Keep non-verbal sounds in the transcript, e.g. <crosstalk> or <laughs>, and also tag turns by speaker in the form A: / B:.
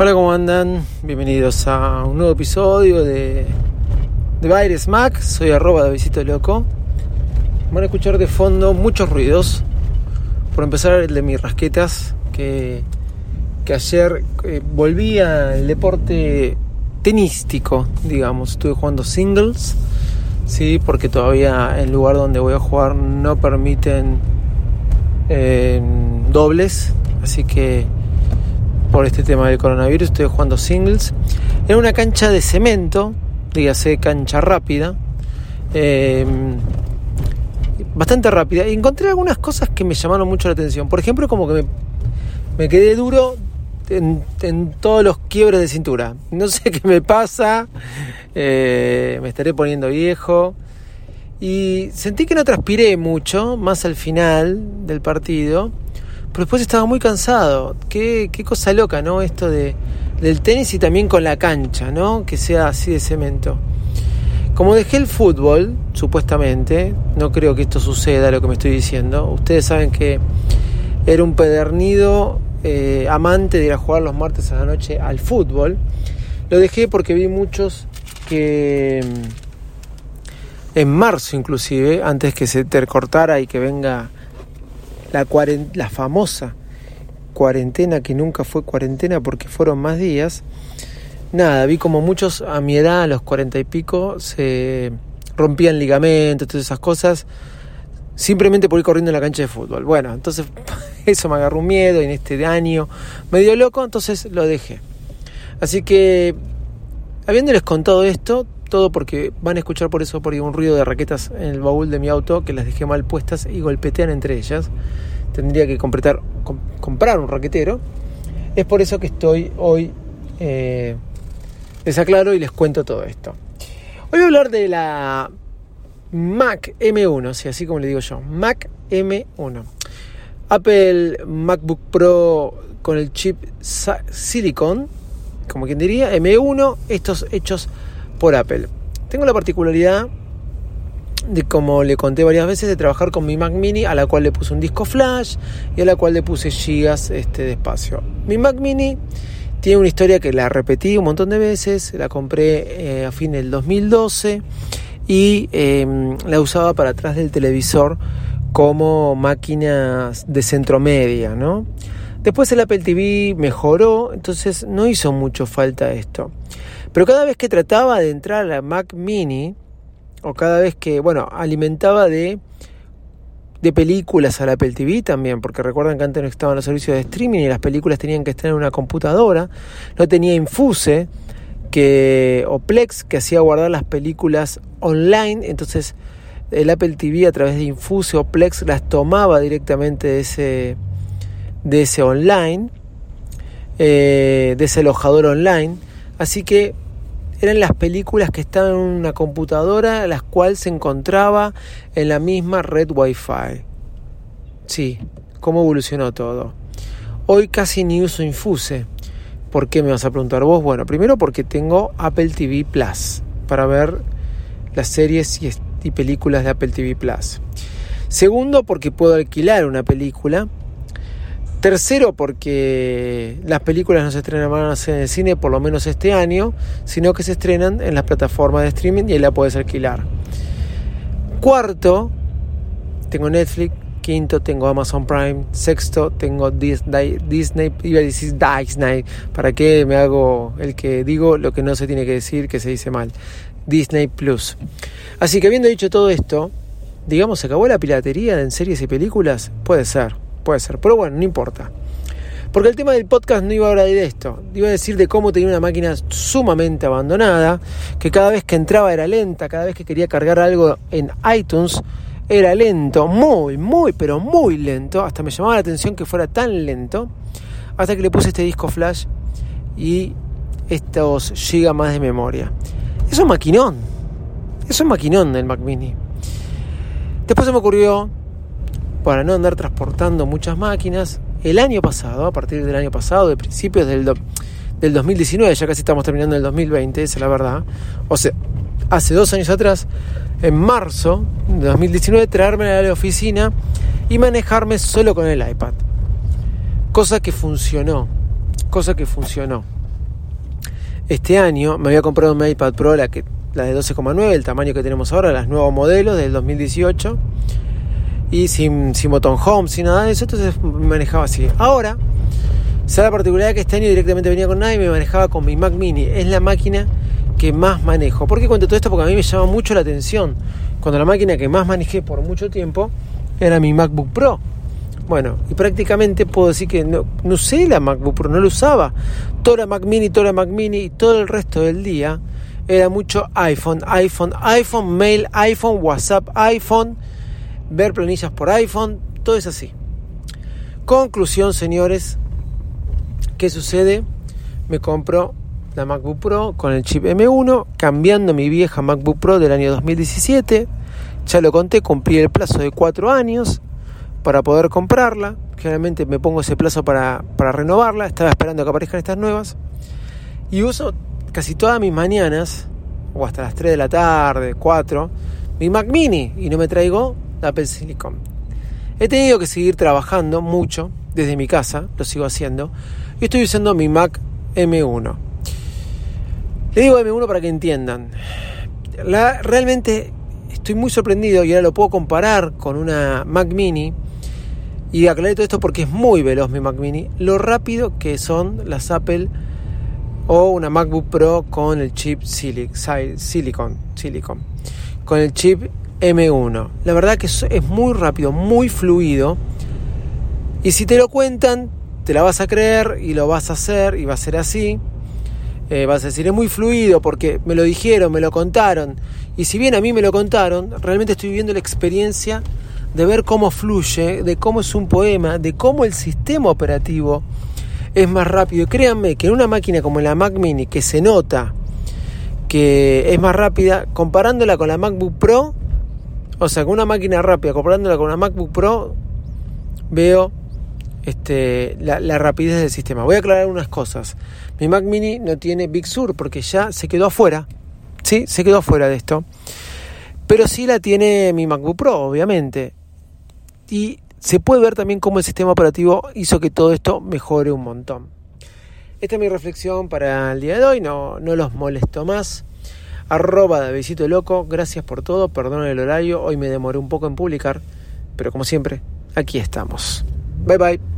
A: Hola, ¿cómo andan? Bienvenidos a un nuevo episodio de, de Baires Mac. Soy arroba de Visito Loco. Van a escuchar de fondo muchos ruidos. Por empezar, el de mis rasquetas, que, que ayer eh, volví al deporte tenístico, digamos. Estuve jugando singles, sí, porque todavía el lugar donde voy a jugar no permiten eh, dobles, así que por este tema del coronavirus estoy jugando singles. Era una cancha de cemento, dígase cancha rápida. Eh, bastante rápida. Y encontré algunas cosas que me llamaron mucho la atención. Por ejemplo, como que me, me quedé duro en, en, todos los quiebres de cintura. No sé qué me pasa. Eh, me estaré poniendo viejo. Y sentí que no transpiré mucho, más al final del partido. Pero después estaba muy cansado. Qué, qué cosa loca, ¿no? Esto de, del tenis y también con la cancha, ¿no? Que sea así de cemento. Como dejé el fútbol, supuestamente, no creo que esto suceda lo que me estoy diciendo. Ustedes saben que era un pedernido eh, amante de ir a jugar los martes a la noche al fútbol. Lo dejé porque vi muchos que en marzo inclusive, antes que se te cortara y que venga la, la famosa cuarentena que nunca fue cuarentena porque fueron más días, nada, vi como muchos a mi edad, a los cuarenta y pico, se rompían ligamentos, todas esas cosas, simplemente por ir corriendo en la cancha de fútbol. Bueno, entonces <laughs> eso me agarró un miedo y en este año medio loco, entonces lo dejé. Así que, habiéndoles contado esto, todo porque van a escuchar por eso por un ruido de raquetas en el baúl de mi auto que las dejé mal puestas y golpetean entre ellas. Tendría que completar, com, comprar un raquetero. Es por eso que estoy hoy eh, les aclaro y les cuento todo esto. Hoy voy a hablar de la Mac M1, sí, así como le digo yo, Mac M1. Apple MacBook Pro con el chip Silicon, como quien diría, M1, estos hechos por Apple. Tengo la particularidad de como le conté varias veces de trabajar con mi Mac Mini a la cual le puse un disco flash y a la cual le puse gigas este, de espacio. Mi Mac Mini tiene una historia que la repetí un montón de veces, la compré eh, a fin del 2012 y eh, la usaba para atrás del televisor como máquinas de centro media, ¿no? Después el Apple TV mejoró, entonces no hizo mucho falta esto. Pero cada vez que trataba de entrar a la Mac Mini, o cada vez que, bueno, alimentaba de, de películas al Apple TV también, porque recuerdan que antes no estaban los servicios de streaming y las películas tenían que estar en una computadora, no tenía Infuse que, o Plex que hacía guardar las películas online, entonces el Apple TV a través de Infuse o Plex las tomaba directamente de ese, de ese online, eh, de ese alojador online, así que eran las películas que estaban en una computadora, las cuales se encontraba en la misma red Wi-Fi. Sí, cómo evolucionó todo. Hoy casi ni uso Infuse. ¿Por qué me vas a preguntar vos? Bueno, primero porque tengo Apple TV Plus para ver las series y, películas de Apple TV Plus. Segundo, porque puedo alquilar una película Tercero, porque las películas no se estrenan más en el cine, por lo menos este año, sino que se estrenan en las plataformas de streaming y ahí la puedes alquilar. Cuarto, tengo Netflix. Quinto, tengo Amazon Prime. Sexto, tengo Disney. Disney iba a decir Disney. ¿Para qué me hago el que digo lo que no se tiene que decir, que se dice mal? Disney Plus. Así que habiendo dicho todo esto, digamos, ¿se acabó la piratería en series y películas? Puede ser puede ser, pero bueno, no importa. Porque el tema del podcast no iba a hablar de esto, iba a decir de cómo tenía una máquina sumamente abandonada, que cada vez que entraba era lenta, cada vez que quería cargar algo en iTunes era lento, muy, muy, pero muy lento, hasta me llamaba la atención que fuera tan lento. hasta que le puse este disco flash y estos gigas más de memoria. Es un maquinón. Es un maquinón el Mac Mini. Después se me ocurrió, para no andar transportando muchas máquinas, el año pasado, a partir del año pasado, de principios del, del 2019, ya casi estamos terminando el 2020, esa es la verdad. O sea, hace dos años atrás, en marzo de 2019, traerme a la oficina y manejarme solo con el iPad. Cosa que funcionó. Cosa que funcionó. Este año me había comprado un iPad Pro, la, que, la de 12,9, el tamaño que tenemos ahora, los nuevos modelos del 2018. Y sin, sin botón home, sin nada de eso, entonces manejaba así. Ahora, se la particularidad que este año directamente venía con nada y me manejaba con mi Mac Mini. Es la máquina que más manejo. ¿Por qué cuento todo esto? Porque a mí me llama mucho la atención. Cuando la máquina que más manejé por mucho tiempo era mi MacBook Pro. Bueno, y prácticamente puedo decir que no, no usé la MacBook Pro, no lo usaba. Toda la Mac Mini, toda la Mac Mini y todo el resto del día era mucho iPhone, iPhone, iPhone, mail, iPhone, WhatsApp, iPhone, ver planillas por iPhone, todo es así. Conclusión, señores, ¿qué sucede? Me compro la MacBook Pro con el chip M1, cambiando mi vieja MacBook Pro del año 2017 ya lo conté, cumplí el plazo de cuatro años para poder comprarla. Generalmente me pongo ese plazo para, renovarla. Estaba esperando que aparezcan estas nuevas. Y uso casi todas mis mañanas, o hasta las 3 de la tarde, 4, mi Mac Mini y no me traigo Apple Silicon. He tenido que seguir trabajando mucho desde mi casa, lo sigo haciendo, y estoy usando mi Mac M1. Le digo M1 para que entiendan. Realmente estoy muy sorprendido y ahora lo puedo comparar con una Mac Mini. Y aclaré todo esto porque es muy veloz mi Mac Mini. Lo rápido que son las Apple o una MacBook Pro con el chip Silicon, Silicon, con el chip M1. La verdad que es muy rápido, muy fluido. Y si te lo cuentan, te la vas a creer y lo vas a hacer y va a ser así. Eh, vas a decir, es muy fluido porque me lo dijeron, me lo contaron. Y si bien a mí me lo contaron, realmente estoy viviendo la experiencia de ver cómo fluye, de cómo es un poema, de cómo el sistema operativo es más rápido. Y créanme que en una máquina como la Mac Mini, que se nota que es más rápida, comparándola con la MacBook Pro, o sea, con una máquina rápida, comparándola con una MacBook Pro, veo este, la, rapidez del sistema. Voy a aclarar unas cosas. Mi Mac Mini no tiene Big Sur porque ya se quedó afuera. Sí, se quedó afuera de esto. Pero sí la tiene mi MacBook Pro, obviamente. Y se puede ver también cómo el sistema operativo hizo que todo esto mejore un montón. Esta es mi reflexión para el día de hoy. No, no los molesto más. Arroba de Visito Loco. Gracias por todo. Perdón el horario. Hoy me demoré un poco en publicar. Pero como siempre, aquí estamos. Bye bye.